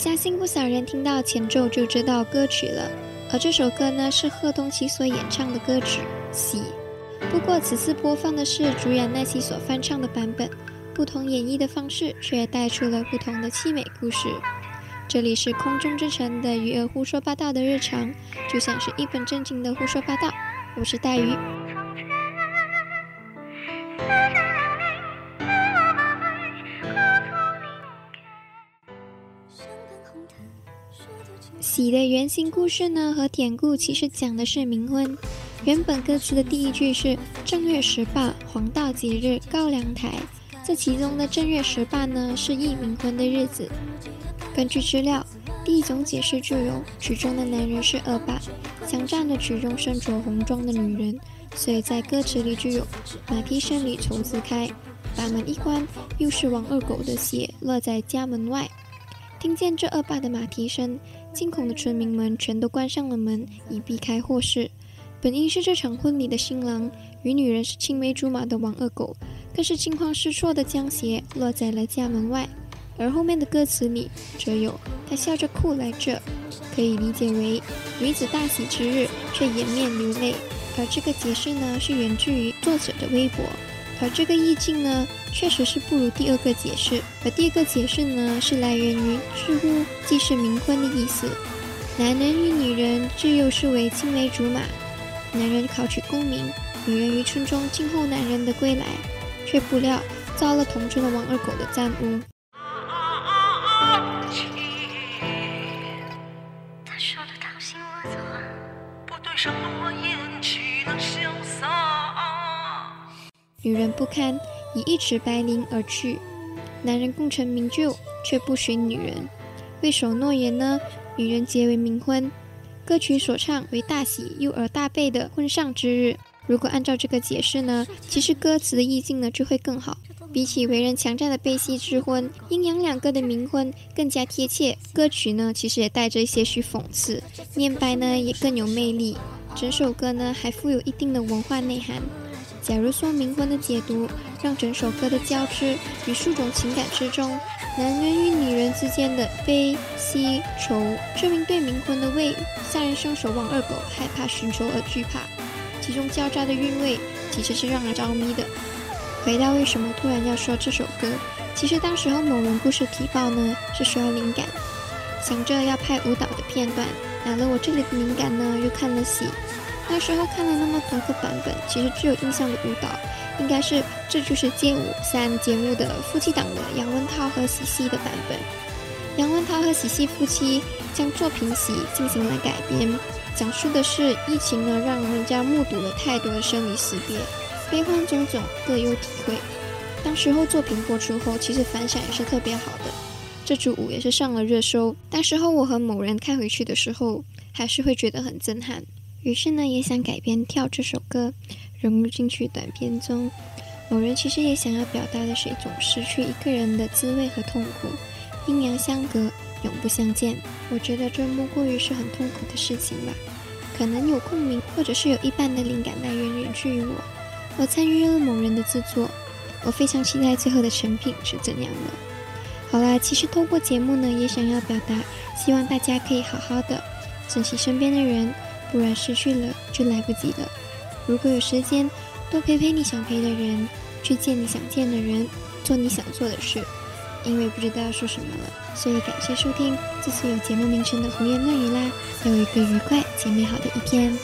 相信不少人听到前奏就知道歌曲了，而这首歌呢是贺东奇所演唱的歌曲《喜》。不过此次播放的是主演奈希所翻唱的版本，不同演绎的方式却带出了不同的凄美故事。这里是空中之城的鱼儿胡说八道的日常，就像是一本正经的胡说八道。我是大鱼。喜的原型故事呢和典故其实讲的是冥婚。原本歌词的第一句是正月十八黄道吉日高粱台，这其中的正月十八呢是忆冥婚的日子。根据资料，第一种解释就有曲中的男人是恶霸，强占了曲中身着红装的女人，所以在歌词里就有马蹄声里愁子开，把门一关，又是王二狗的血落在家门外。听见这恶霸的马蹄声，惊恐的村民们全都关上了门，以避开祸事。本应是这场婚礼的新郎与女人是青梅竹马的王二狗，更是惊慌失措的将鞋落在了家门外。而后面的歌词里则有他笑着哭来着，可以理解为女子大喜之日却掩面流泪。而这个解释呢，是源自于作者的微博。而这个意境呢，确实是不如第二个解释。而第二个解释呢，是来源于知乎，既是冥婚的意思。男人与女人自幼视为青梅竹马。男人考取功名，女人于村中静候男人的归来，却不料遭了同村的王二狗的占屋。女人不堪，以一尺白绫而去。男人功成名就，却不许女人。未守诺言呢？女人结为冥婚。歌曲所唱为大喜又而大悲的婚丧之日。如果按照这个解释呢，其实歌词的意境呢就会更好。比起为人强占的悲喜之婚，阴阳两个的冥婚更加贴切。歌曲呢其实也带着些许讽刺，念白呢也更有魅力。整首歌呢还富有一定的文化内涵。假如说冥婚的解读让整首歌的交织与数种情感之中，男人与女人之间的悲喜愁，证明对冥婚的为杀人凶手王二狗害怕寻仇而惧怕，其中交杂的韵味其实是让人着迷的。回到为什么突然要说这首歌，其实当时候某人故事提报呢是需要灵感，想着要拍舞蹈的片段，拿了我这里的灵感呢又看了戏。那时候看了那么多个版本，其实最有印象的舞蹈，应该是《这就是街舞三》节目的夫妻档的杨文涛和喜喜的版本。杨文涛和喜喜夫妻将作品《喜》进行了改编，讲述的是疫情呢让人家目睹了太多的生离死别，悲欢种种各有体会。当时候作品播出后，其实反响也是特别好的，这支舞也是上了热搜。当时候我和某人看回去的时候，还是会觉得很震撼。于是呢，也想改编跳这首歌，融入进去短片中。某人其实也想要表达的是一种失去一个人的滋味和痛苦，阴阳相隔，永不相见。我觉得这莫过于是很痛苦的事情吧。可能有共鸣，或者是有一半的灵感来源源自于我。我参与了某人的制作，我非常期待最后的成品是怎样的。好啦，其实通过节目呢，也想要表达，希望大家可以好好的珍惜身边的人。不然失去了就来不及了。如果有时间，多陪陪你想陪的人，去见你想见的人，做你想做的事。因为不知道要说什么了，所以感谢收听这次有节目名称的胡言乱语啦。有一个愉快且美好的一天。